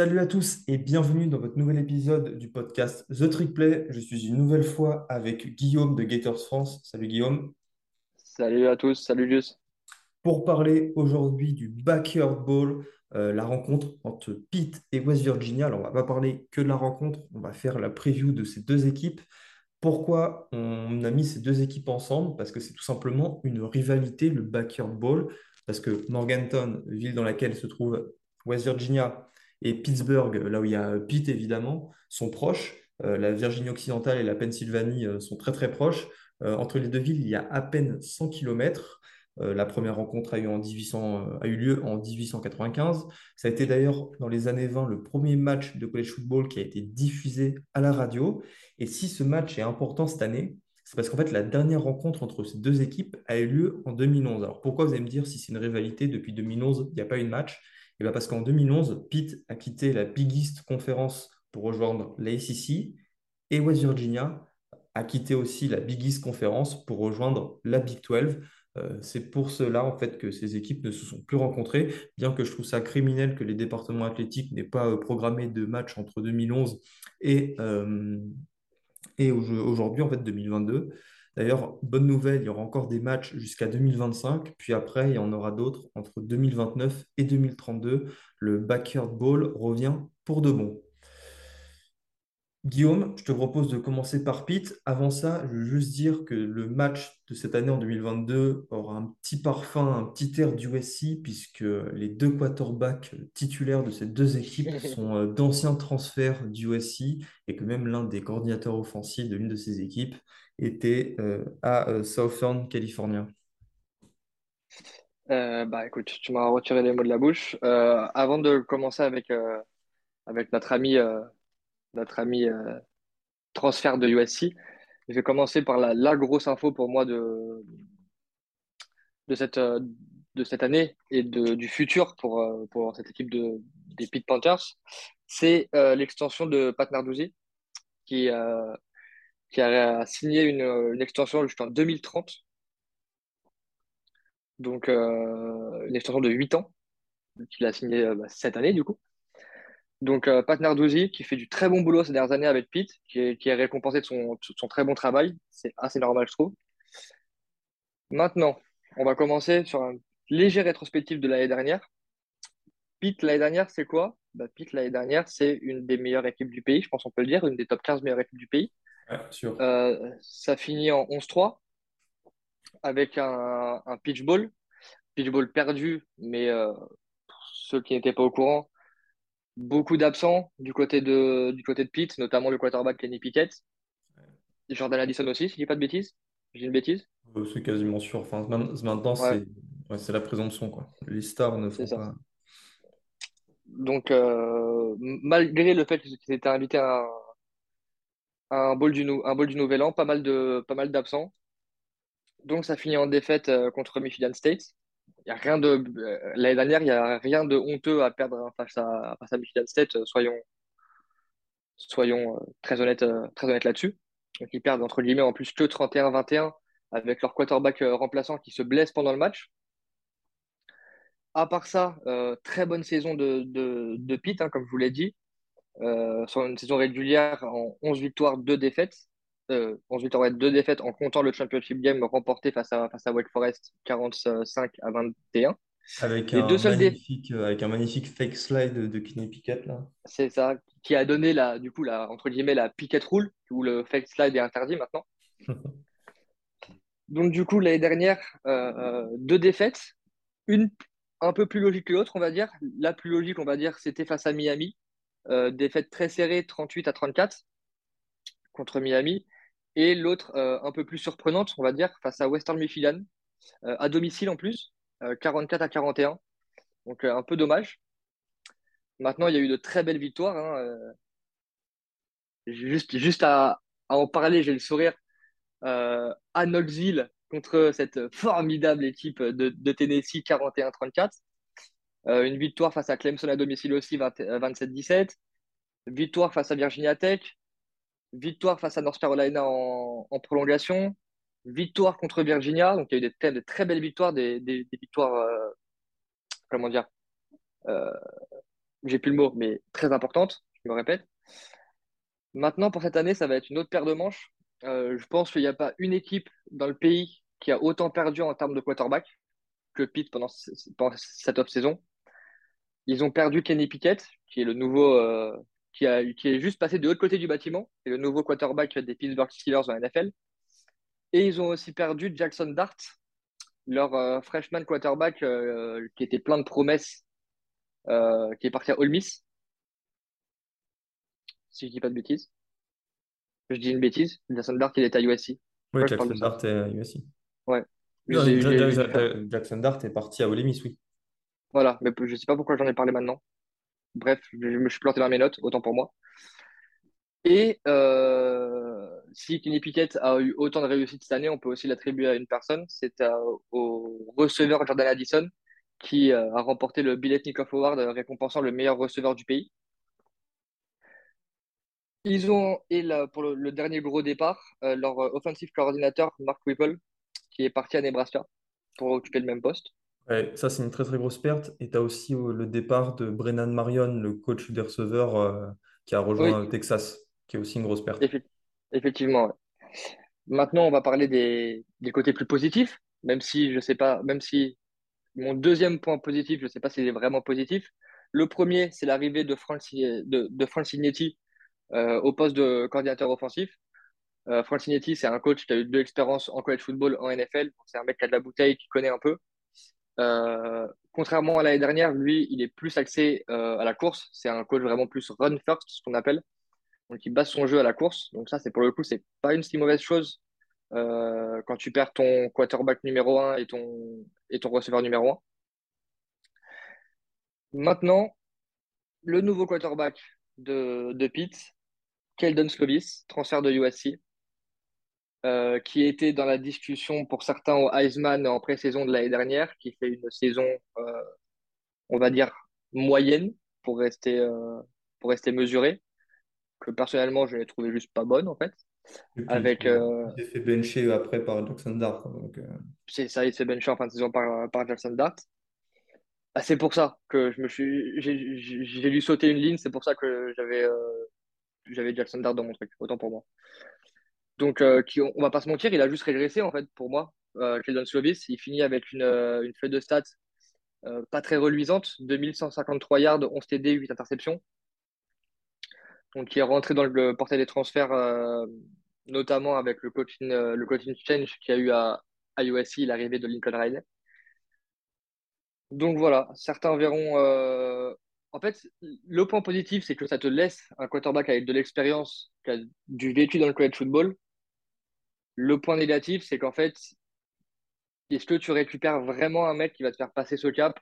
Salut à tous et bienvenue dans votre nouvel épisode du podcast The Trick Play. Je suis une nouvelle fois avec Guillaume de Gators France. Salut Guillaume. Salut à tous, salut Luce. Pour parler aujourd'hui du Backyard Bowl, euh, la rencontre entre Pitt et West Virginia. Alors on va pas parler que de la rencontre, on va faire la preview de ces deux équipes. Pourquoi on a mis ces deux équipes ensemble? Parce que c'est tout simplement une rivalité, le Backyard Bowl. Parce que Morganton, ville dans laquelle se trouve West Virginia, et Pittsburgh, là où il y a Pitt évidemment, sont proches. Euh, la Virginie occidentale et la Pennsylvanie euh, sont très très proches. Euh, entre les deux villes, il y a à peine 100 km. la première rencontre a eu, en 1800, a eu lieu en 1895. Ça a été d'ailleurs dans les années 20 le premier match de college football qui a été diffusé à la radio. Et si ce match est important cette année, c'est parce qu'en fait, la dernière rencontre entre ces deux équipes a eu lieu en 2011. Alors pourquoi vous allez me dire si c'est une rivalité depuis 2011, il n'y a pas eu de match? Et bien parce qu'en 2011, Pitt a quitté la Big East Conference pour rejoindre l'ACC et West Virginia a quitté aussi la Big East Conference pour rejoindre la Big 12. Euh, c'est pour cela en fait que ces équipes ne se sont plus rencontrées, bien que je trouve ça criminel que les départements athlétiques n'aient pas euh, programmé de match entre 2011 et, euh, et aujourd'hui en fait 2022. D'ailleurs, bonne nouvelle, il y aura encore des matchs jusqu'à 2025, puis après, il y en aura d'autres entre 2029 et 2032. Le Backyard Ball revient pour de bon. Guillaume, je te propose de commencer par Pete. Avant ça, je veux juste dire que le match de cette année en 2022 aura un petit parfum, un petit air du USC, puisque les deux quarterbacks titulaires de ces deux équipes sont euh, d'anciens transferts du USC et que même l'un des coordinateurs offensifs de l'une de ces équipes était euh, à euh, Southern California. bah écoute, tu m'as retiré les mots de la bouche. avant de commencer avec, avec notre ami notre ami euh, transfert de USC. Je vais commencer par la, grosse info pour moi de, de, cette, euh, de cette année et de, du futur pour, euh, pour cette équipe de, des Pit Panthers. C'est l'extension de Pat Narduzzi qui, qui a signé une, extension jusqu'en 2030. Donc, une extension de 8 ans qu'il a signé bah, cette année, du coup. Donc, euh, Pat Narduzzi, qui fait du très bon boulot ces dernières années avec Pete, qui est, récompensé de son, très bon travail. C'est assez normal, je trouve. Maintenant, on va commencer sur un léger rétrospectif de l'année dernière. Pete, l'année dernière, c'est quoi? Bah, Pete, l'année dernière, c'est une des meilleures équipes du pays, je pense qu'on peut le dire, une des top 15 meilleures équipes du pays. Euh, ça finit en 11-3 avec un, pitch ball. Pitch ball perdu, mais euh, pour ceux qui n'étaient pas au courant, beaucoup d'absents du côté de, du côté de Pitt, notamment le quarterback Kenny Pickett. Jordan Addison aussi, si je dis pas de bêtises. J'ai une bêtise euh, C'est quasiment sûr. Enfin, maintenant, c'est la présomption. Quoi. Les stars ne font pas. Donc, euh, malgré le fait qu'ils étaient invités à un, un bol du Nouvel An, pas mal d'absents. Donc, ça finit en défaite euh, contre Michigan State y a rien de euh, l'année dernière, il n'y a rien de honteux à perdre hein, face à, face à Michigan State. Euh, soyons, soyons très honnêtes, très honnêtes là-dessus. Donc ils perdent entre guillemets en plus que 31-21 avec leur quarterback remplaçant qui se blesse pendant le match. À part ça, très bonne saison de, de, de Pitt, hein, comme je vous l'ai dit. Sur une saison régulière en 11 victoires, 2 défaites. 11 victoires, 2 défaites en comptant le championship game remporté face à, face à Wake Forest 45 à 21. Avec, un, magnifique, euh, avec un magnifique fake slide de Kenny Pickett. C'est ça, qui a donné la, du coup, la, entre guillemets, la Pickett rule, où le fake slide est interdit maintenant. Donc du coup, l'année dernière, euh, euh, deux défaites, une un peu plus logique que l'autre, on va dire. La plus logique, on va dire, c'était face à Miami. Défaite très serrée, 38 à 34 contre Miami et l'autre euh, un peu plus surprenante, on va dire, face à Western Michigan, euh, à domicile en plus, 44 euh, à 41. Donc un peu dommage. Maintenant, il y a eu de très belles victoires. Hein, juste, à, en parler, j'ai le sourire. euh, à Knoxville contre cette formidable équipe de, de Tennessee 41-34. Euh, une victoire face à Clemson à domicile aussi 27-17. Victoire face à Virginia Tech. Victoire face à North Carolina en, prolongation. Victoire contre Virginia. Donc il y a eu des, très belles victoires, des, victoires, euh, comment dire, euh, j'ai plus le mot, mais très importantes, je me répète. Maintenant, pour cette année, ça va être une autre paire de manches. Euh, je pense qu'il n'y a pas une équipe dans le pays qui a autant perdu en termes de quarterback que Pitt pendant, pendant cette off-saison. Ils ont perdu Kenny Pickett, qui est le nouveau, euh, qui, a, qui est juste passé de l'autre côté du bâtiment, et le nouveau quarterback des Pittsburgh Steelers en NFL. Et ils ont aussi perdu Jackson Dart, leur euh, freshman quarterback euh, qui était plein de promesses, euh, qui est parti à Ole Miss, si je dis pas de bêtises. Je dis une bêtise. Jackson Dart, il est à USC. Oui, Jackson. Dart est à USC. Ouais. Non, Jackson Dart est parti à Ole Miss, oui. Voilà, mais je sais pas pourquoi j'en ai parlé maintenant. Bref, je me suis planté dans mes notes, autant pour moi. Et euh, si Kenny Pickett a eu autant de réussite cette année, on peut aussi l'attribuer à une personne. C'est à- au receveur Jordan Addison qui euh, a remporté le Biletnikoff Award euh, récompensant le meilleur receveur du pays. Ils ont, et pour le, dernier gros départ, euh, leur euh, offensive coordinateur, Mark Whipple, qui est parti à Nebraska pour occuper le même poste. Ouais, ça, c'est une très très grosse perte. Et tu as aussi euh, le départ de Brennan Marion, le coach des receveurs euh, qui a rejoint Oui, euh, Texas, qui est aussi une grosse perte. effe- effectivement. ouais. Maintenant, on va parler des, des côtés plus positifs, même si je sais pas, même si mon deuxième point positif, je sais pas s'il est vraiment positif. Le premier, c'est l'arrivée de Franci, de, de Francinetti euh, au poste de coordinateur offensif. Euh, Francinetti, c'est un coach qui a eu de l'expérience en college football, en NFL. C'est un mec qui a de la bouteille, qui connaît un peu. Euh, contrairement à l'année dernière, lui, il est plus axé euh, à la course. C'est un coach vraiment plus run first, ce qu'on appelle. Donc, il base son jeu à la course. Donc, ça, c'est pour le coup, c'est pas une si mauvaise chose euh, quand tu perds ton quarterback numéro un et ton, et ton receveur numéro un. Maintenant, le nouveau quarterback de, de Pitt, Keldon Slovis, transfert de USC, euh, qui était dans la discussion pour certains au Heisman en pré-saison de l'année dernière, qui fait une saison, euh, on va dire, moyenne pour rester, euh, pour rester mesuré, que personnellement, je l'ai trouvé juste pas bonne, en fait. Puis, Avec, il euh, s'est fait bencher après par Jackson Dart. euh, c'est ça, il s'est benché en fin de saison par, par Jackson Dart. Ah, c'est pour ça que je me suis, j'ai dû sauter une ligne, c'est pour ça que j'avais euh, j'avais Jackson Dart dans mon truc, autant pour moi. Donc, euh, qui, on va pas se mentir, il a juste régressé en fait pour moi. Euh, Slovis, il finit avec une, euh, une feuille de stats euh, pas très reluisante, 2153 yards, 11 TD, 8 interceptions. Donc, il est rentré dans le portail des transferts, euh, notamment avec le coaching, le coaching change qu'il y a eu à, à USC, l'arrivée de Lincoln Riley. Donc voilà, certains verront. En fait, le point positif, c'est que ça te laisse un quarterback avec de l'expérience, qui a du vécu dans le college football. Le point négatif, c'est qu'en fait, est-ce que tu récupères vraiment un mec qui va te faire passer ce cap,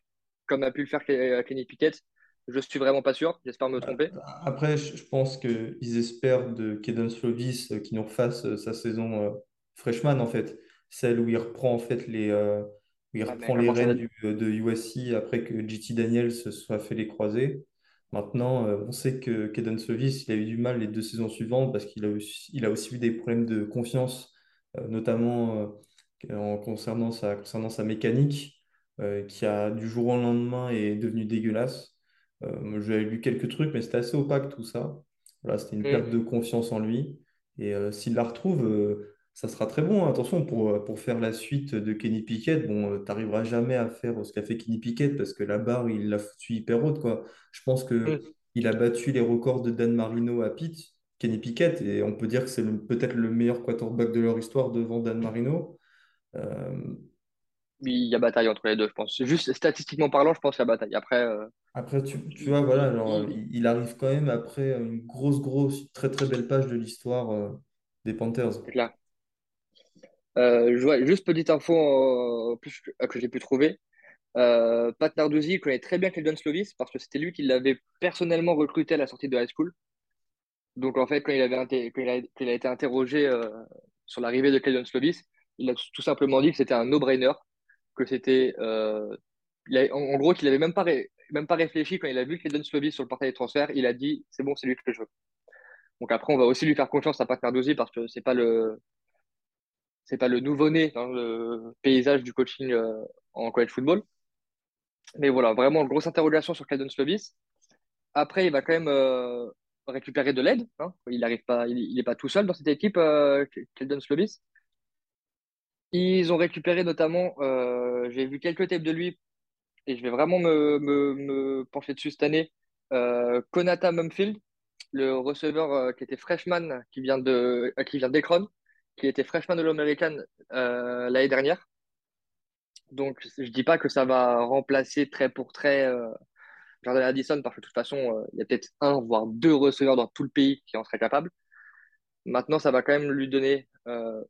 comme a pu le faire Ke- Kenny Pickett? Je suis vraiment pas sûr, j'espère me tromper. Après, je pense qu'ils espèrent de Kedon Slovis euh, qu'il nous refasse euh, sa saison euh, freshman, en fait. Celle où il reprend, en fait, les, euh, où il Ouais, mais reprend les rênes du- euh, de USC après que JT Daniels se soit fait les croisés. Maintenant, euh, on sait que Kedon Slovis, il a eu du mal les deux saisons suivantes parce qu'il a aussi, il a aussi eu des problèmes de confiance, euh, notamment euh, en concernant sa, concernant sa mécanique, euh, qui a du jour au lendemain est devenue dégueulasse. Euh, j'avais lu quelques trucs, mais c'était assez opaque tout ça. Voilà, c'était une perte Hmm. de confiance en lui. Et euh, s'il la retrouve, euh, ça sera très bon. Attention, pour, pour faire la suite de Kenny Pickett, bon, tu n'arriveras jamais à faire ce qu'a fait Kenny Pickett parce que la barre, il l'a foutu hyper haute, quoi. Je pense que Hmm. il a battu les records de Dan Marino à Pitt, Kenny Pickett, et on peut dire que c'est peut-être le meilleur quarterback de leur histoire devant Dan Marino. Euh, Il y a bataille entre les deux, je pense. Juste statistiquement parlant, je pense qu'il y a bataille. Après, euh, Après, tu, tu vois, voilà, genre, il- arrive quand même après une grosse, grosse, très, très belle page de l'histoire euh, des Panthers. c'est clair. Juste petite info plus que, que j'ai pu trouver. Pat Narduzzi connaît très bien Keldon Slovis parce que c'était lui qui l'avait personnellement recruté à la sortie de high school. Donc en fait, quand il a, été interrogé euh, sur l'arrivée de Keldon Slovis, il a tout simplement dit que c'était un no-brainer, que c'était. euh, en, gros, qu'il n'avait même pas, réfléchi quand il a vu Keldon Slovis sur le portail des transferts. Il a dit c'est bon, c'est lui que je veux. Donc après, on va aussi lui faire confiance à Pat Narduzzi parce que c'est pas le, pas le nouveau-né dans le paysage du coaching euh, en college football. Mais voilà, vraiment grosse interrogation sur Keldon Slovis. Après, il va quand même récupérer de l'aide. hein. Il n'arrive pas, il, pas tout seul dans cette équipe, euh, Keldon Slovis. Ils ont récupéré notamment, euh, j'ai vu quelques tapes de lui et je vais vraiment me, me, me pencher dessus cette année. Euh, Konata Mumfield, le receveur euh, qui était freshman, qui vient de, euh, qui vient d'Akron, qui était freshman de l'American l'année dernière. Donc, je dis pas que ça va remplacer trait pour trait Jordan Addison, parce que de toute façon, euh, il y a peut-être un, voire deux receveurs dans tout le pays qui en seraient capables. Maintenant, ça va quand même lui donner euh,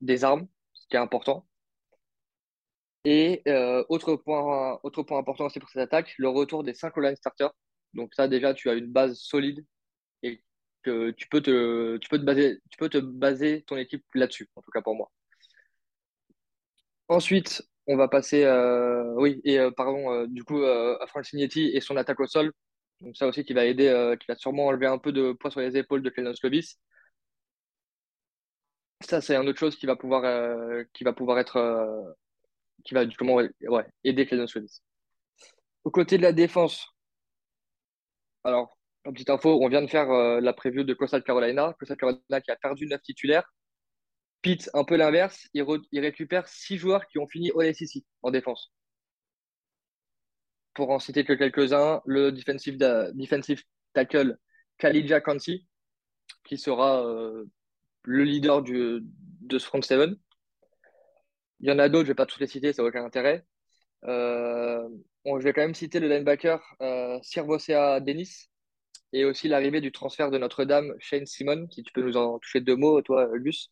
des armes, ce qui est important. Et euh, autre point, autre point important aussi pour cette attaque, le retour des cinq line starters. Donc ça, déjà, tu as une base solide et que tu peux te, tu peux te baser, tu peux te baser ton équipe là-dessus, en tout cas pour moi. Ensuite, on va passer, euh, oui, et euh, pardon, euh, du coup, à Francinetti et son attaque au sol. Donc ça aussi qui va aider, qui va sûrement enlever un peu de poids sur les épaules de Clenon Slovis. Ça, c'est une autre chose qui va pouvoir, qui va pouvoir être, qui va justement ouais, aider Clenon Slovis. Au côté de la défense, alors, petite info, on vient de faire la preview de Coastal Carolina. Coastal Carolina qui a perdu 9 titulaires. Pitt, un peu l'inverse, il, re- il récupère 6 joueurs qui ont fini All SEC en défense. Pour en citer que quelques-uns, le defensive, tackle Khalidja Kansi, qui sera euh, le leader du, de ce front seven. Il y en a d'autres, je ne vais pas tous les citer, ça n'a aucun intérêt. Euh, je vais quand même citer le linebacker euh, Sirvosea Denis et aussi l'arrivée du transfert de Notre-Dame, Shane Simon, si tu peux nous en toucher deux mots, toi, Gus.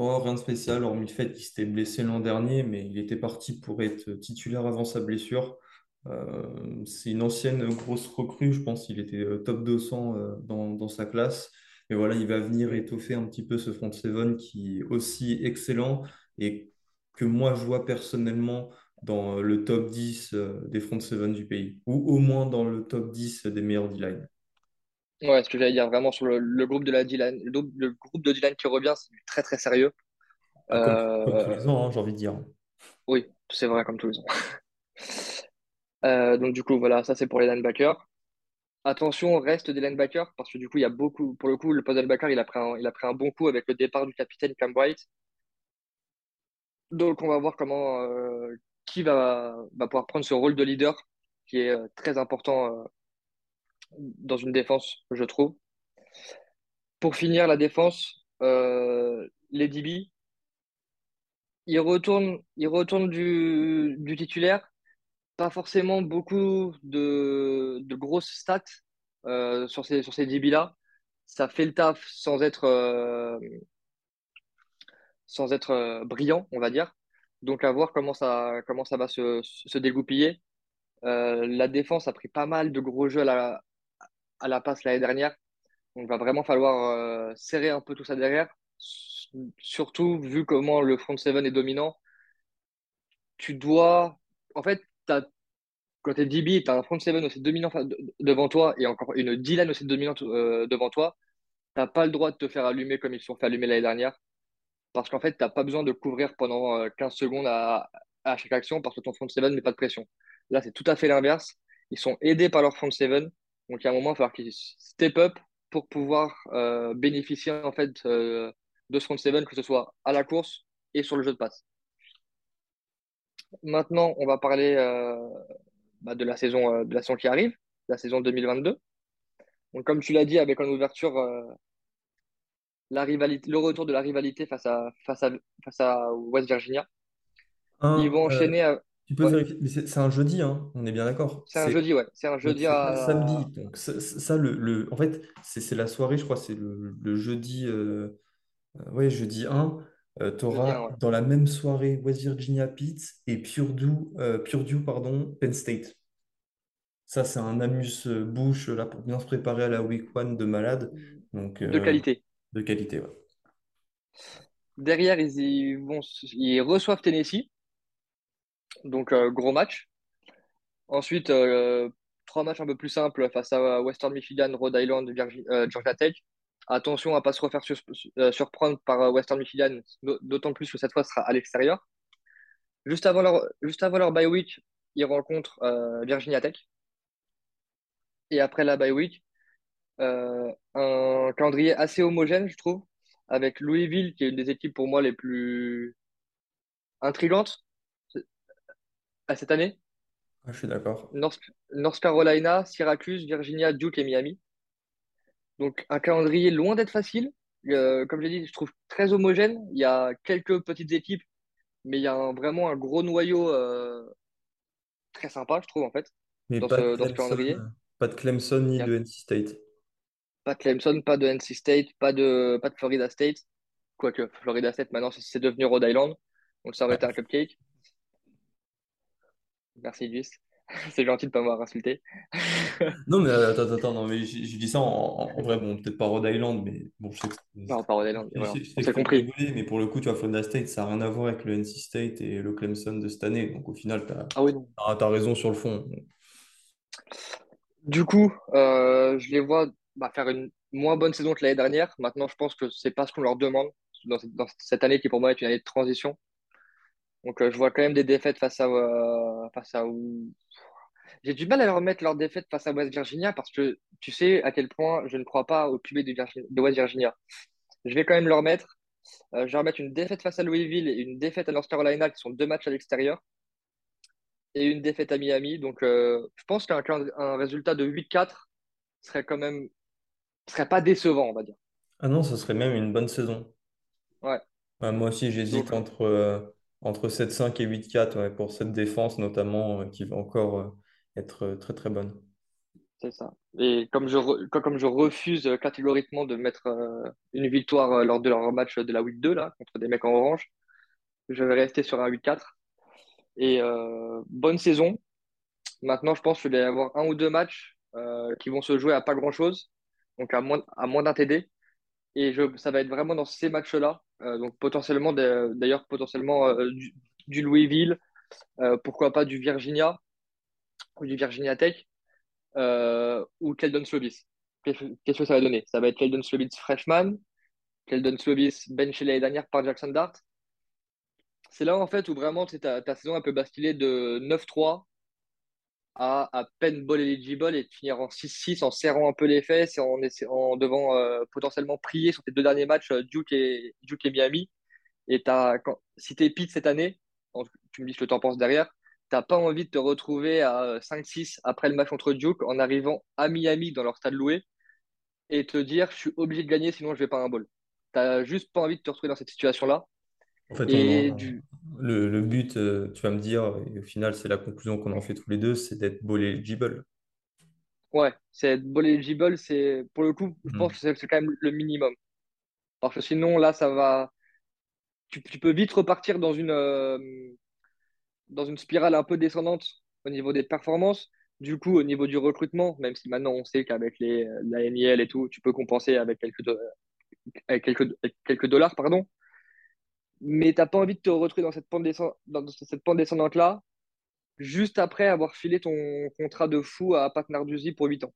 Oh, rien de spécial, hormis le fait qu'il s'était blessé l'an dernier, mais il était parti pour être titulaire avant sa blessure. Euh, c'est une ancienne grosse recrue, je pense qu'il était euh, top 200 euh, dans, dans sa classe. Mais voilà, il va venir étoffer un petit peu ce front seven qui est aussi excellent et que moi je vois personnellement dans le top 10 euh, des front seven du pays, ou au moins dans le top 10 des meilleurs D-line. Ouais, ce que j'allais dire, vraiment sur le, le groupe de la D-line, le, groupe le groupe de D-line qui revient, c'est du très très sérieux. Ah, Comme, comme tous Euh, les ans, hein, j'ai envie de dire. oui, c'est vrai, comme tous les ans. Euh, donc du coup, voilà, ça c'est pour les linebackers. Attention au reste des linebackers, parce que du coup, il y a beaucoup, pour le coup, le poste de linebacker, il a pris un, il a pris un bon coup avec le départ du capitaine Cam White. Donc on va voir comment, euh, qui va, va pouvoir prendre ce rôle de leader, qui est euh, très important euh, dans une défense, je trouve. Pour finir la défense, euh, les DB, ils retournent, ils retournent du, du titulaire, pas forcément beaucoup de, de grosses stats euh, sur ces, sur ces DB-là. Ça fait le taf sans être, euh, sans être brillant, on va dire. Donc à voir comment ça, comment ça va se, dégoupiller. La défense a pris pas mal de gros jeux à la, à la passe l'année dernière. Donc il va vraiment falloir euh, serrer un peu tout ça derrière. Surtout vu comment le front seven est dominant, tu dois. En fait, quand tu es DB, tu as un front seven aussi dominant devant toi et encore une D-line aussi dominante euh, devant toi. Tu n'as pas le droit de te faire allumer comme ils se sont fait allumer l'année dernière. Parce qu'en fait, tu n'as pas besoin de couvrir pendant euh, 15 secondes à, à chaque action parce que ton front seven met pas de pression. Là, c'est tout à fait l'inverse. Ils sont aidés par leur front seven. Donc, à un moment, il va falloir qu'ils step up pour pouvoir euh, bénéficier en fait euh, de ce front seven, que ce soit à la course et sur le jeu de passe. Maintenant, on va parler euh, bah, de la saison, de la saison qui arrive, la saison 2022. Donc, comme tu l'as dit, avec en ouverture la rivalité, le retour de la rivalité face à, face à, face à West Virginia. Ils vont euh, enchaîner. à- tu peux Ouais, vérifier, mais c'est un jeudi, hein, on est bien d'accord. c'est un jeudi, ouais. C'est un jeudi c'est pas samedi. à. Donc ça, ça, le, le- en fait, c'est c'est la soirée, je crois, c'est le, le jeudi, euh, euh, ouais, jeudi 1. tu Jeudi auras 1, ouais. dans la même soirée West Virginia Pitt et Purdue, euh, Purdue, pardon, Penn State. Ça, c'est un amuse-bouche là pour bien se préparer à la week one de malade. Donc De euh, qualité. de qualité, ouais. Derrière, ils, ils vont, ils reçoivent Tennessee, donc euh, gros match. Ensuite, euh, trois matchs un peu plus simples face à Western Michigan, Rhode Island, euh, Georgia Tech. Attention à ne pas se refaire sur- surprendre par Western Michigan, d'au- d'autant plus que cette fois sera à l'extérieur. Juste avant leur, juste avant leur bye week, ils rencontrent Virginia Tech. Et après la bye week, un calendrier assez homogène, je trouve, avec Louisville, qui est une des équipes pour moi les plus intrigantes à cette année? Ah, je suis d'accord. North, North Carolina, Syracuse, Virginia, Duke et Miami. Donc un calendrier loin d'être facile. Euh, comme j'ai dit, je trouve très homogène. Il y a quelques petites équipes, mais il y a un- vraiment un gros noyau euh, très sympa, je trouve, en fait, Mais dans pas dans ce calendrier. pas de Clemson ni a de NC State. pas de Clemson, pas de NC State, pas de, pas de Florida State. Quoique Florida State, maintenant, c'est devenu Rhode Island. Donc ça aurait été un Ouais. cupcake. Merci, Idriss. C'est gentil de ne pas m'avoir insulté. Non, mais euh, attends, attends, attends, non, mais je, je dis ça en, en- en vrai, bon, peut-être pas Rhode Island, mais bon, je sais que, Non, pas Rhode Island. Voilà. On s'est compris. rigoler, mais pour le coup, tu vois, Florida State, ça n'a rien à voir avec le NC State et le Clemson de cette année. Donc au final, tu Ah oui, as, raison sur le fond. Du coup, euh, je les vois bah, faire une moins bonne saison que l'année dernière. Maintenant, je pense que c'est pas ce qu'on leur demande dans, cette dans cette année qui pour moi est une année de transition. Donc, euh, je vois quand même des défaites face à, euh, face à. J'ai du mal à leur mettre leur défaite face à West Virginia parce que tu sais à quel point je ne crois pas au QB de, Virgi- de West Virginia. Je vais quand même leur mettre. euh, je vais leur mettre une défaite face à Louisville et une défaite à North Carolina qui sont deux matchs à l'extérieur et une défaite à Miami. Donc, euh, je pense qu'un un résultat de 8-4 serait quand même serait pas décevant, on va dire. Ah non, ce serait même une bonne saison. Ouais. Ouais, moi aussi, j'hésite entre, euh, entre 7-5 et 8-4 ouais, pour cette défense, notamment, euh, qui va encore euh, être euh, très très bonne. c'est ça. Et comme je, comme je refuse catégoriquement de mettre une victoire lors de leur match de la week 2, là, contre des mecs en orange, je vais rester sur un 8-4. Et bonne saison. Maintenant, je pense qu'il va y avoir un ou deux matchs qui vont se jouer à pas grand-chose, donc à moins, à moins d'un TD. Et je, ça va être vraiment dans ces matchs-là. Euh, donc potentiellement, d'ailleurs, potentiellement euh, du, Louisville, euh, pourquoi pas du Virginia ou du Virginia Tech ou Keldon Slovis. Qu'est-ce que ça va donner? Ça va être Keldon Slovis freshman, Keldon Slovis benché l'année dernière par Jackson Dart. C'est là en fait où vraiment ta, ta saison elle peut basculer de 9-3 à à peine ball eligible et de finir en 6-6 en serrant un peu les fesses et en, en devant euh, potentiellement prier sur tes deux derniers matchs euh, Duke et, Duke et Miami. Et quand, si t'es Pete cette année, en- tu me dis ce que t'en penses derrière, t'as pas envie de te retrouver à euh, 5-6 après le match contre Duke en arrivant à Miami dans leur stade loué et te dire je suis obligé de gagner sinon je vais pas un bowl. T'as juste pas envie de te retrouver dans cette situation-là. En fait, Et du, le, le but, euh, tu vas me dire, et au final, c'est la conclusion qu'on en fait tous les deux, c'est d'être ball eligible. ouais, c'est bowl eligible, c'est pour le coup, je pense Hmm. que c'est quand même le minimum. Parce que sinon, là, ça va. Tu, tu peux vite repartir dans une, euh, dans une spirale un peu descendante au niveau des performances. Du coup, au niveau du recrutement, même si maintenant on sait qu'avec les, la NIL et tout, tu peux compenser avec quelques, do- avec quelques, avec quelques dollars, pardon. Mais t'as pas envie de te retrouver dans cette pente, descend- dans cette pente descendante-là, juste après avoir filé ton contrat de fou à Pat Narduzzi pour 8 ans.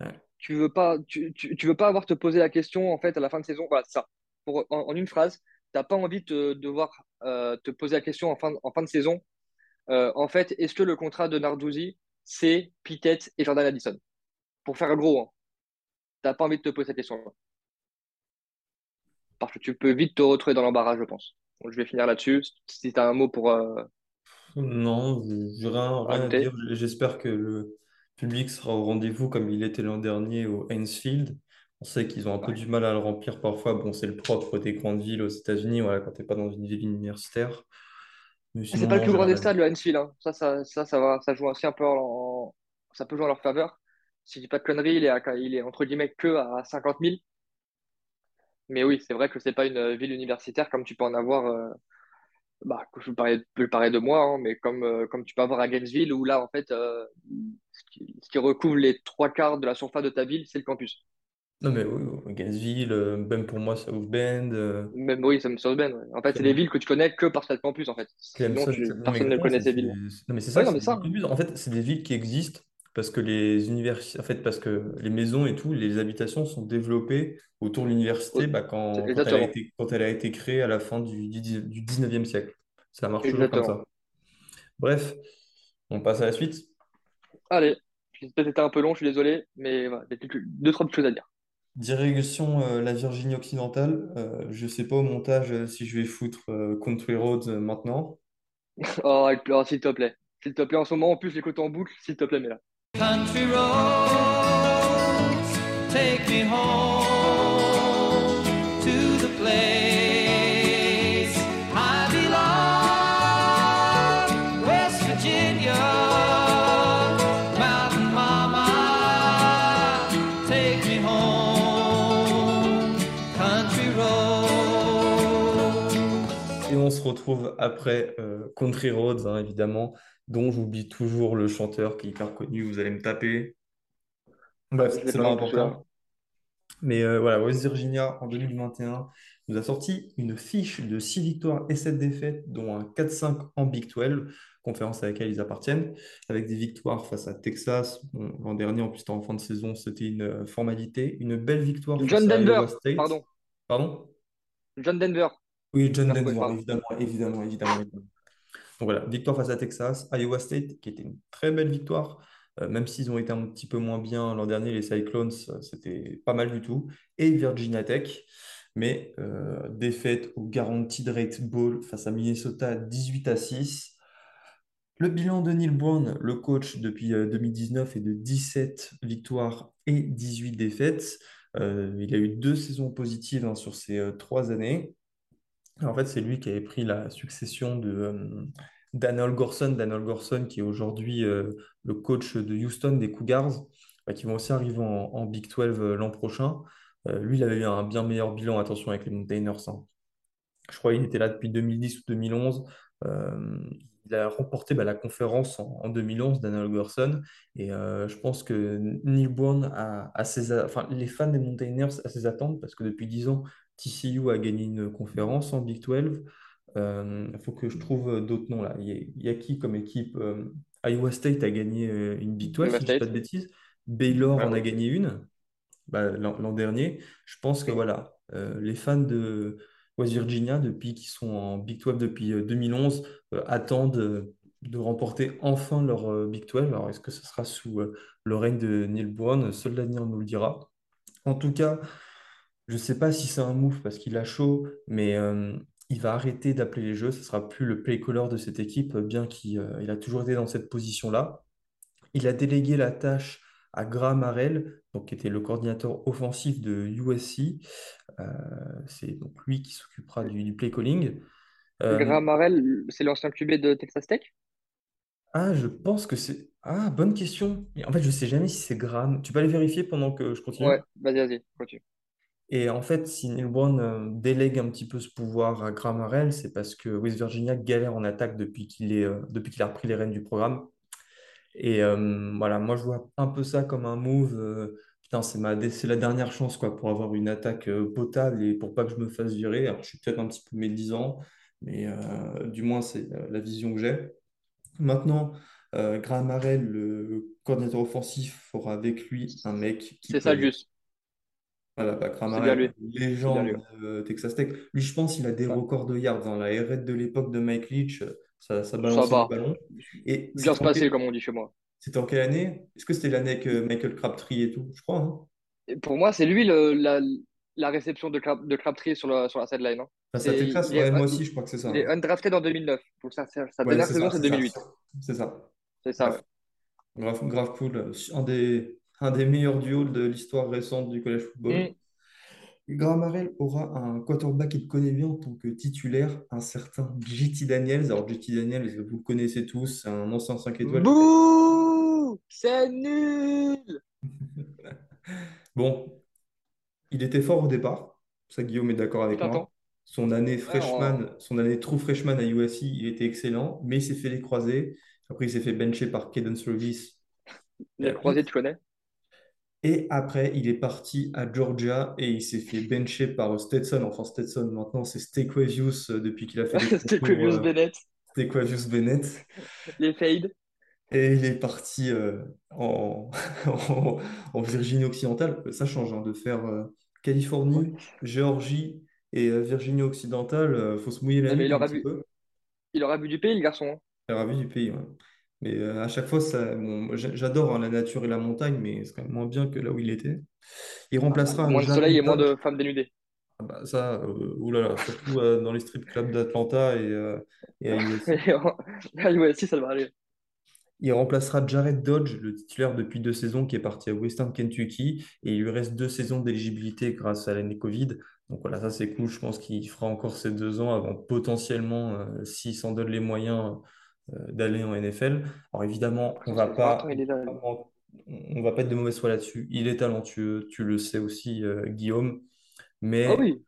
Ouais. Tu veux pas, tu, tu, tu veux pas avoir te poser la question en fait à la fin de saison. Voilà, ça. Pour, en, en une phrase, t'as pas envie de devoir euh, te poser la question en fin, en fin de saison. Euh, en fait, est-ce que le contrat de Narduzzi, c'est Pickett et Jordan Addison? Pour faire gros, hein. T'as pas envie de te poser cette question-là. Parce que tu peux vite te retrouver dans l'embarras, je pense. Donc, je vais finir là-dessus. Si tu as un mot pour, euh, Non, j'ai rien, rien à dire. J'espère que le public sera au rendez-vous comme il était l'an dernier au Heinz Field. On sait qu'ils ont un peu du mal à le remplir parfois. Bon, c'est le propre des grandes villes aux États-Unis, voilà, quand tu n'es pas dans une ville universitaire. C'est pas le plus grand des stades, le Heinz hein. Ça, ça, ça, ça va, ça joue aussi un peu en, ça peut jouer en leur faveur. Si je dis pas de conneries, il est, à- il est entre guillemets que à 50 000. Mais oui, c'est vrai que c'est pas une euh, ville universitaire comme tu peux en avoir. euh, bah, je parlais, je parlais de moi, hein, mais comme, euh, comme tu peux avoir à Gainesville, où là, en fait, euh, ce qui, ce qui recouvre les trois quarts de la surface de ta ville, c'est le campus. Non, mais oui, oui, Gainesville, même pour moi, South Bend, Même oui, ça me sauce Ben. ouais. En fait, c'est des villes que tu connais que par Stade Campus, en fait. Sinon, tu... Personne ne connaît ces villes. non, mais c'est ça, non, mais ça. En fait, c'est des villes qui existent parce que les universités, en fait, parce que les maisons et tout, les habitations sont développées autour de l'université bah, quand, quand elle a été, quand elle a été créée à la fin du, du, du 19e siècle. Ça marche toujours comme ça. Bref, on passe à la suite. Allez. J'ai peut-être été un peu long, je suis désolé, mais voilà, il y a deux, trois petites choses à dire. Direction euh, la Virginie occidentale. Euh, je sais pas au montage euh, si je vais foutre euh, Country Roads maintenant. Oh, oh, s'il te plaît. S'il te plaît, en ce moment, en plus, j'écoute en boucle, s'il te plaît, mais là. Country roads, take me home to the place I belong. West Virginia, Mountain Mama, take me home. Country roads. Et on se retrouve après euh, Country Roads, hein, évidemment, dont j'oublie toujours le chanteur qui est hyper connu, vous allez me taper. Bref, l'ai c'est pas important. Mais euh, voilà, West Virginia en 2021 nous a sorti une fiche de 6 victoires et 7 défaites, dont un 4-5 en Big 12, conférence à laquelle ils appartiennent, avec des victoires face à Texas. Bon, l'an dernier, en plus, c'était en fin de saison, c'était une euh, formalité. Une belle victoire John face à Denver, Iowa State. pardon. Pardon? John Denver. Oui, John Denver, évidemment, évidemment, évidemment. Donc voilà, victoire face à Texas, Iowa State, qui était une très belle victoire, Euh, même s'ils ont été un petit peu moins bien l'an dernier, les Cyclones, euh, c'était pas mal du tout, et Virginia Tech, mais euh, défaite au Guaranteed Rate Bowl face à Minnesota 18 à 6. Le bilan de Neil Brown, le coach depuis euh, 2019, est de 17 victoires et 18 défaites. Il a eu deux saisons positives hein, sur ces trois années. En fait, c'est lui qui avait pris la succession de euh, Daniel Gorson, Daniel Gorson qui est aujourd'hui euh, le coach de Houston des Cougars, bah, qui vont aussi arriver en, Big 12 euh, l'an prochain. Euh, lui, il avait eu un bien meilleur bilan, attention, avec les Mountaineers. hein. Je crois qu'il était là depuis 2010 ou 2011. Euh, il a remporté bah, la conférence en, en 2011, Daniel Gorson. Et je pense que Neil Brown a, a- enfin, les fans des Mountaineers à ses attentes parce que depuis 10 ans, TCU a gagné une conférence en Big 12. Il faut que je trouve d'autres noms là. Il y a, il y a qui comme équipe? Euh, Iowa State a gagné euh, une Big 12, Iowa si je ne dis pas de bêtises. Baylor en a gagné une bah, l'an dernier. Je pense que voilà, euh, les fans de West Virginia, depuis qu'ils sont en Big 12 depuis euh, 2011, euh, attendent euh, de remporter enfin leur euh, Big 12. Alors, est-ce que ce sera sous euh, le règne de Neil Brown? Seul l'avenir nous le dira. En tout cas, je ne sais pas si c'est un move parce qu'il a chaud, mais euh, il va arrêter d'appeler les jeux. Ce ne sera plus le play caller de cette équipe, bien qu'il euh, il a toujours été dans cette position-là. Il a délégué la tâche à Graham Harrell, donc, qui était le coordinateur offensif de USC. Euh, c'est donc lui qui s'occupera du, du play calling. Graham Harrell, c'est l'ancien QB de Texas Tech? ah, je pense que c'est... Ah, bonne question. En fait, je ne sais jamais si c'est Graham. Tu peux aller vérifier pendant que je Ouais, continue? vas-y, vas-y, continue. Et en fait, si Neil Brown euh, délègue un petit peu ce pouvoir à Graham Harrell, c'est parce que West Virginia galère en attaque depuis qu'il est, euh, depuis qu'il a repris les rênes du programme. Et euh, voilà, moi je vois un peu ça comme un move. euh, putain, c'est ma, c'est la dernière chance quoi, pour avoir une attaque euh, potable et pour pas que je me fasse virer. Alors, je suis peut-être un petit peu médisant, mais du moins c'est la vision que j'ai. Maintenant, Graham Harrell, le coordinateur offensif, aura avec lui un mec qui C'est ça, peut. Gus. Voilà, bah, Harrell, lui. Bien lui. légende de Texas Tech. Lui, je pense qu'il a des Ouais. records de yards. hein. La R de l'époque de Mike Leach, euh, ça, ça Ça balançait du va. ballon. Et Bien se passer, quelle- comme on dit chez moi. c'était en quelle année? Est-ce que c'était l'année avec euh, Michael Crabtree et tout? Je crois. hein. Et pour moi, c'est lui le, la, la réception de, Crab, de Crabtree sur, le, sur la sideline. hein. C'est, Texas? il, Ouais, moi il, aussi, je crois que c'est ça. il est undrafted en 2009. Donc Ouais, c'est saison, ça, c'est c'est ça. 2008. C'est ça. C'est ça, grave, grave cool. Un des, un des meilleurs duos de l'histoire récente du college football. Mm. Graham Harrell aura un quarterback qu'il connaît bien en tant que titulaire, un certain JT Daniels. Alors, JT Daniels, vous le connaissez tous, c'est un ancien 5 étoiles Bouh! C'est nul! Bon, il était fort au départ, ça Guillaume est d'accord avec moi. Son année Ouais, freshman, son année true freshman à USC, il était excellent, mais il s'est fait les croisés. Après, il s'est fait bencher par Caden Service. Les croisés, tu connais? Et après, il est parti à Georgia et il s'est fait bencher par Stetson. Enfin, Stetson, maintenant, c'est Stequavius euh, depuis qu'il a fait Curious euh, Bennett, Stequavius Bennett. les fades. Et il est parti euh, en, en, en Virginie occidentale. Ça change hein, de faire euh. Californie, Géorgie et euh, Virginie occidentale. Il faut se mouiller la Non, mais il aura bu, il aura bu du pays, le garçon. hein. J'ai ravi du pays. ouais. Mais euh, à chaque fois, ça, bon, j'adore hein, la nature et la montagne, mais c'est quand même moins bien que là où il était. Il Ah bah, remplacera moins de soleil et moins de femmes dénudées. Ah bah, ça, euh, oulala, surtout euh, dans les strip clubs d'Atlanta et, et à USC. Ça devrait aller. Il remplacera Jared Dodge, le titulaire depuis deux saisons, qui est parti à Western Kentucky. Et il lui reste deux saisons d'éligibilité grâce à l'année Covid. Donc voilà, ça c'est cool. Je pense qu'il fera encore ces deux ans avant potentiellement, s'il s'en donne les moyens, d'aller en NFL. Alors évidemment, Je on va que 20 pas, est on va pas être de mauvaise foi là-dessus. Il est talentueux, tu le sais aussi, euh, Guillaume. Ah Mais oui,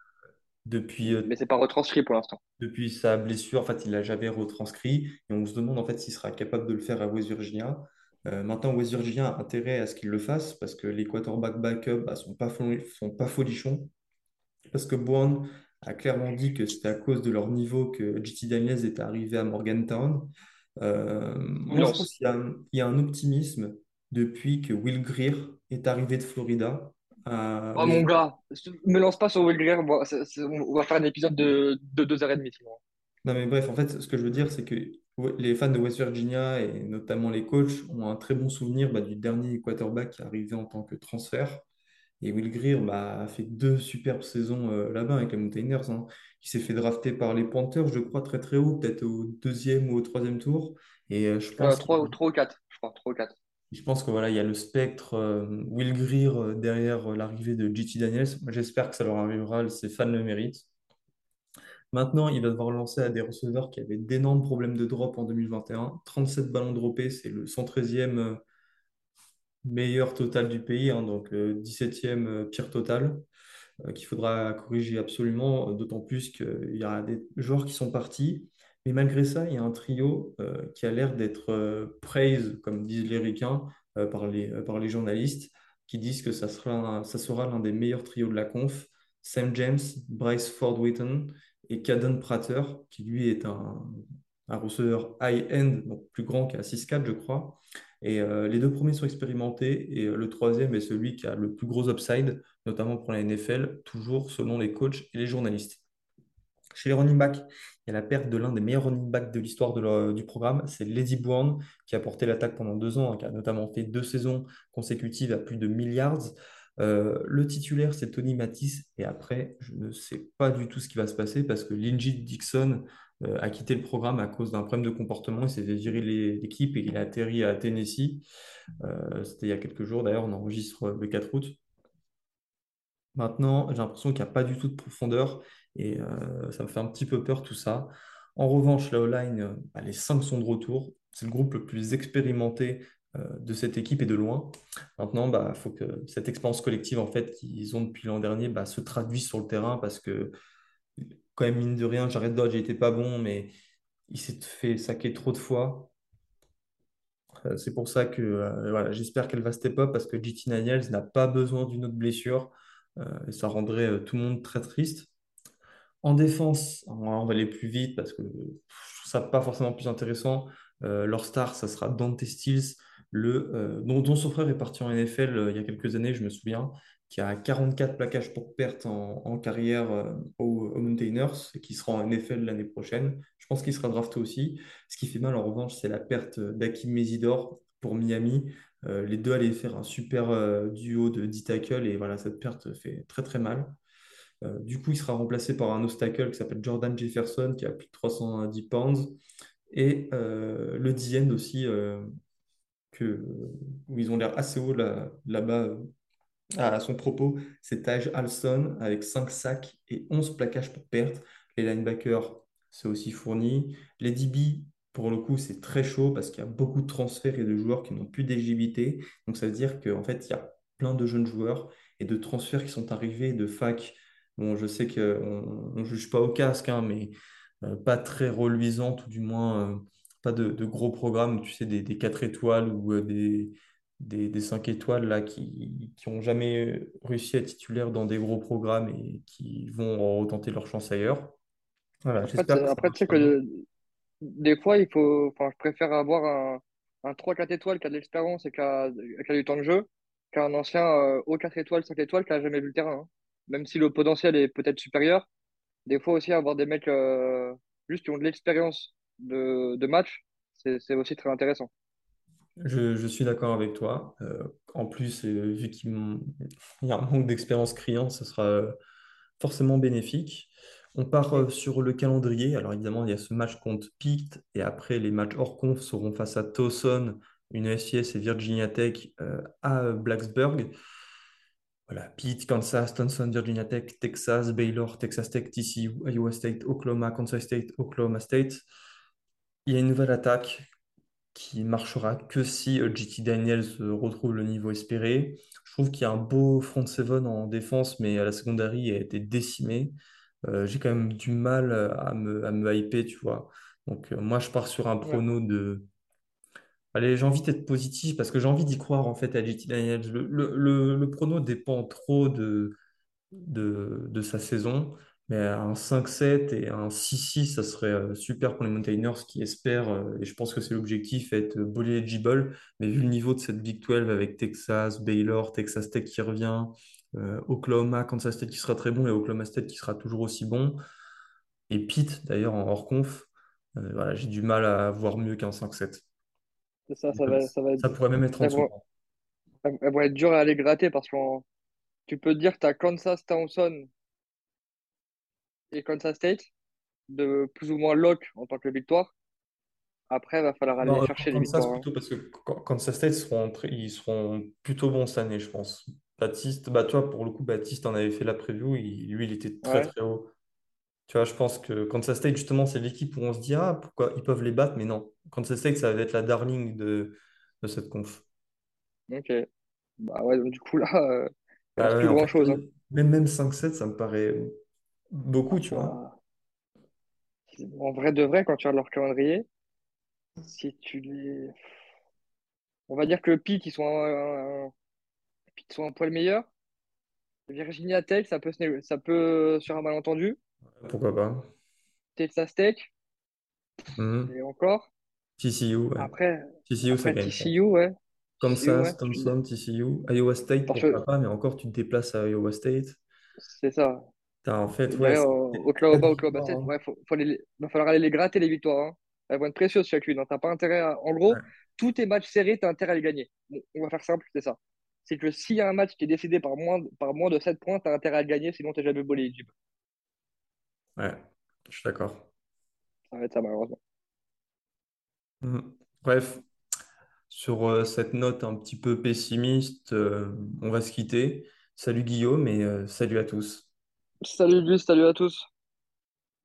depuis, euh, mais c'est pas retranscrit pour l'instant. depuis sa blessure, en fait, il l'a jamais retranscrit. Et on se demande en fait s'il sera capable de le faire à West Virginia. Euh, maintenant, West Virginia a intérêt à ce qu'il le fasse parce que les quarterbacks backup bah, sont pas, sont pas folichons. Parce que Bourne a clairement dit que c'était à cause de leur niveau que JT Daniels était arrivé à Morgantown. Euh, moi, je pense Nuance. qu'il y a un, il y a un optimisme depuis que Will Greer est arrivé de Florida à Oh mon gars, me lance pas sur Will Greer. on va faire un épisode de, de deux heures et demie. Non, mais bref, en fait, ce que je veux dire, c'est que les fans de West Virginia et notamment les coachs ont un très bon souvenir bah, du dernier quarterback qui est arrivé en tant que transfert. Et Will Greer bah, a fait deux superbes saisons euh, là-bas avec les Mountaineers. hein. Il s'est fait drafter par les Panthers, je crois, très très haut, peut-être au deuxième ou au troisième tour. Et euh, je Euh, pense qu'il trois, ou- trois ou quatre, je crois. Trois ou quatre. je pense que voilà, il y a le spectre euh, Will Greer derrière l'arrivée de JT Daniels. J'espère que ça leur arrivera, ses fans le méritent. Maintenant, il va devoir lancer à des receveurs qui avaient d'énormes problèmes de drop en 2021. 37 ballons droppés, c'est le 113e euh, meilleur total du pays, hein, donc euh, 17e euh, pire total, euh, qu'il faudra corriger absolument, euh, d'autant plus qu'il y a des joueurs qui sont partis. Mais malgré ça, il y a un trio euh, qui a l'air d'être euh, praise, comme disent les Ricains, euh, par les, euh, par les journalistes, qui disent que ça sera, ça sera l'un des meilleurs trios de la conf. Sam James, Bryce Ford-Wheaton et Caden Prater, qui lui est un, un receveur high-end, donc plus grand qu'à 6'4, je crois. Et euh, les deux premiers sont expérimentés et euh, le troisième est celui qui a le plus gros upside, notamment pour la NFL, toujours selon les coachs et les journalistes. Chez les running backs, il y a la perte de l'un des meilleurs running backs de l'histoire le- du programme, c'est Lady Brown, qui a porté l'attaque pendant deux ans, hein, qui a notamment fait deux saisons consécutives à plus de milliards. Euh, le titulaire, c'est Tony Matisse, et après, je ne sais pas du tout ce qui va se passer parce que Lindsey Dixon euh, a quitté le programme à cause d'un problème de comportement. Il s'est fait virer l'équipe et il a atterri à Tennessee. Euh, c'était il y a quelques jours, d'ailleurs, on enregistre le 4 août. Maintenant, j'ai l'impression qu'il n'y a pas du tout de profondeur et euh, ça me fait un petit peu peur tout ça. En revanche, la O-line, euh, bah, les cinq sont de retour. C'est le groupe le plus expérimenté euh, de cette équipe et de loin. Maintenant, il bah, faut que cette expérience collective en fait, qu'ils ont depuis l'an dernier bah, se traduise sur le terrain parce que, quand même, mine de rien, Jared Dodge n'était pas bon, mais il s'est fait saquer trop de fois. Euh, C'est pour ça que euh, voilà, j'espère qu'elle va step up parce que JT Daniels n'a pas besoin d'une autre blessure euh, et ça rendrait tout le monde très triste. En défense, on va aller plus vite parce que je trouve ça pas forcément plus intéressant. Leur star, ça sera Dante Stills, le, dont, son frère est parti en NFL il y a quelques années, je me souviens, qui a 44 plaquages pour perte en, carrière euh, aux, aux Mountaineers qui sera en NFL l'année prochaine. Je pense qu'il sera drafté aussi. Ce qui fait mal en revanche, c'est la perte d'Hakim Mesidor pour Miami. Euh, les deux allaient faire un super euh, duo de 10 tackles et voilà, cette perte fait très très mal. Euh, du coup, il sera remplacé par un obstacle qui s'appelle Jordan Jefferson, qui a plus de 310 pounds. Et euh, le DN aussi, euh, que, où ils ont l'air assez haut là, là-bas euh, à son propos, c'est Taj Alston avec 5 sacs et 11 plaquages pour perte. Les linebackers, c'est aussi fourni. Les DB, pour le coup, c'est très chaud parce qu'il y a beaucoup de transferts et de joueurs qui n'ont plus d'éligibilité. Donc ça veut dire qu'en fait, il y a plein de jeunes joueurs et de transferts qui sont arrivés de fac. Bon, je sais qu'on ne juge pas au casque, hein, mais euh, pas très reluisante, ou du moins euh, pas de, de gros programmes, tu sais, des, des 4 étoiles ou euh, des, des, des 5 étoiles là, qui n'ont jamais réussi à être titulaires dans des gros programmes et qui vont retenter leur chance ailleurs. Voilà, Après, tu que ça après, tu sais que euh, des fois, il faut, enfin, je préfère avoir un, un trois quatre étoiles qui a de l'expérience et qui a, qui a du temps de jeu qu'un ancien euh, haut 4 étoiles, 5 étoiles qui a jamais vu le terrain. hein. Même si le potentiel est peut-être supérieur, des fois aussi avoir des mecs euh, juste qui ont de l'expérience de, de match, c'est aussi très intéressant. Je, suis d'accord avec toi. Euh, en plus, euh, vu qu'il y a un manque d'expérience criant, ce sera euh, forcément bénéfique. On part sur le calendrier. Alors évidemment, il y a ce match contre Pitt et après les matchs hors conf seront face à Towson, une SIS et Virginia Tech à Blacksburg. Voilà, Pitt, Kansas, Towson, Virginia Tech, Texas, Baylor, Texas Tech, TCU, Iowa State, Oklahoma, Kansas State, Oklahoma State. Il y a une nouvelle attaque qui marchera que si euh, JT Daniels euh, retrouve le niveau espéré. Je trouve qu'il y a un beau front seven en défense, mais à la secondary, il a été décimé. Euh, j'ai quand même du mal euh, à me, à me hyper, tu vois. Donc, euh, moi, je pars sur un prono de. Allez, j'ai envie d'être positif parce que j'ai envie d'y croire en fait à JT Daniels. Le, le, le, le prono dépend trop de, de, de sa saison. Mais un 5-7 et un 6-6, ça serait euh, super pour les Mountaineers qui espèrent, euh, et je pense que c'est l'objectif, être bowl eligible. Mais vu le niveau de cette Big 12 avec Texas, Baylor, Texas Tech qui revient, euh, Oklahoma, Kansas State qui sera très bon et Oklahoma State qui sera toujours aussi bon, et Pitt d'ailleurs en hors conf, euh, voilà, j'ai du mal à voir mieux qu'un 5-7. c'est ça, ça va, ça va être, Ça pourrait même être en dessous. elles vont être dures à aller gratter parce que tu peux te dire que tu as Kansas, Towson et Kansas State de plus ou moins lock en tant que victoire. Après, il va falloir aller Non, euh, chercher les victoires. hein. plutôt parce que Kansas State seront, ils seront plutôt bons cette année, je pense. Baptiste, bah toi pour le coup, Baptiste en avait fait la preview, il- lui il était très Ouais, très haut. Tu vois, je pense que Kansas State justement c'est l'équipe où on se dit ah pourquoi ils peuvent les battre, mais non. Kansas State ça va être la darling de, de cette conf. ok. Bah ouais, donc du coup là, euh, il Bah plus grand-chose. hein. même même 5-7 ça me paraît beaucoup, tu vois. En vrai de vrai, quand tu regardes leur calendrier, si tu les... On va dire que Pitt, ils sont un, un- Pitt sont un poil meilleur. Virginia Tech, ça peut, se ça peut sur un malentendu. Pourquoi pas. Texas Tech, Mhm. et encore. TCU, ouais. Après, TCU ça après gagne pas. TCU, ouais. TCU, Kansas, ouais. Thompson, TCU, Iowa State, que pourquoi pas, mais encore tu te déplaces à Iowa State. c'est ça. En fait, ouais, euh, quatre Oklahoma, Oklahoma. State, hein. ouais, faut, faut les, va falloir aller les gratter, les victoires. hein. Elles vont être précieuses chacune. hein. T'as pas intérêt à... En gros, Ouais, tous tes matchs serrés, t'as intérêt à les gagner. Bon, on va faire simple, c'est ça. C'est que s'il y a un match qui est décidé par moins, de- par moins de 7 points, t'as intérêt à le gagner, sinon t'es jamais bolé éligible. ouais, je suis d'accord. Ça va être ça, malheureusement. Mhm. Bref, sur euh, cette note un petit peu pessimiste, euh, on va se quitter. Salut Guillaume et euh, salut à tous. Salut Gus, salut à tous.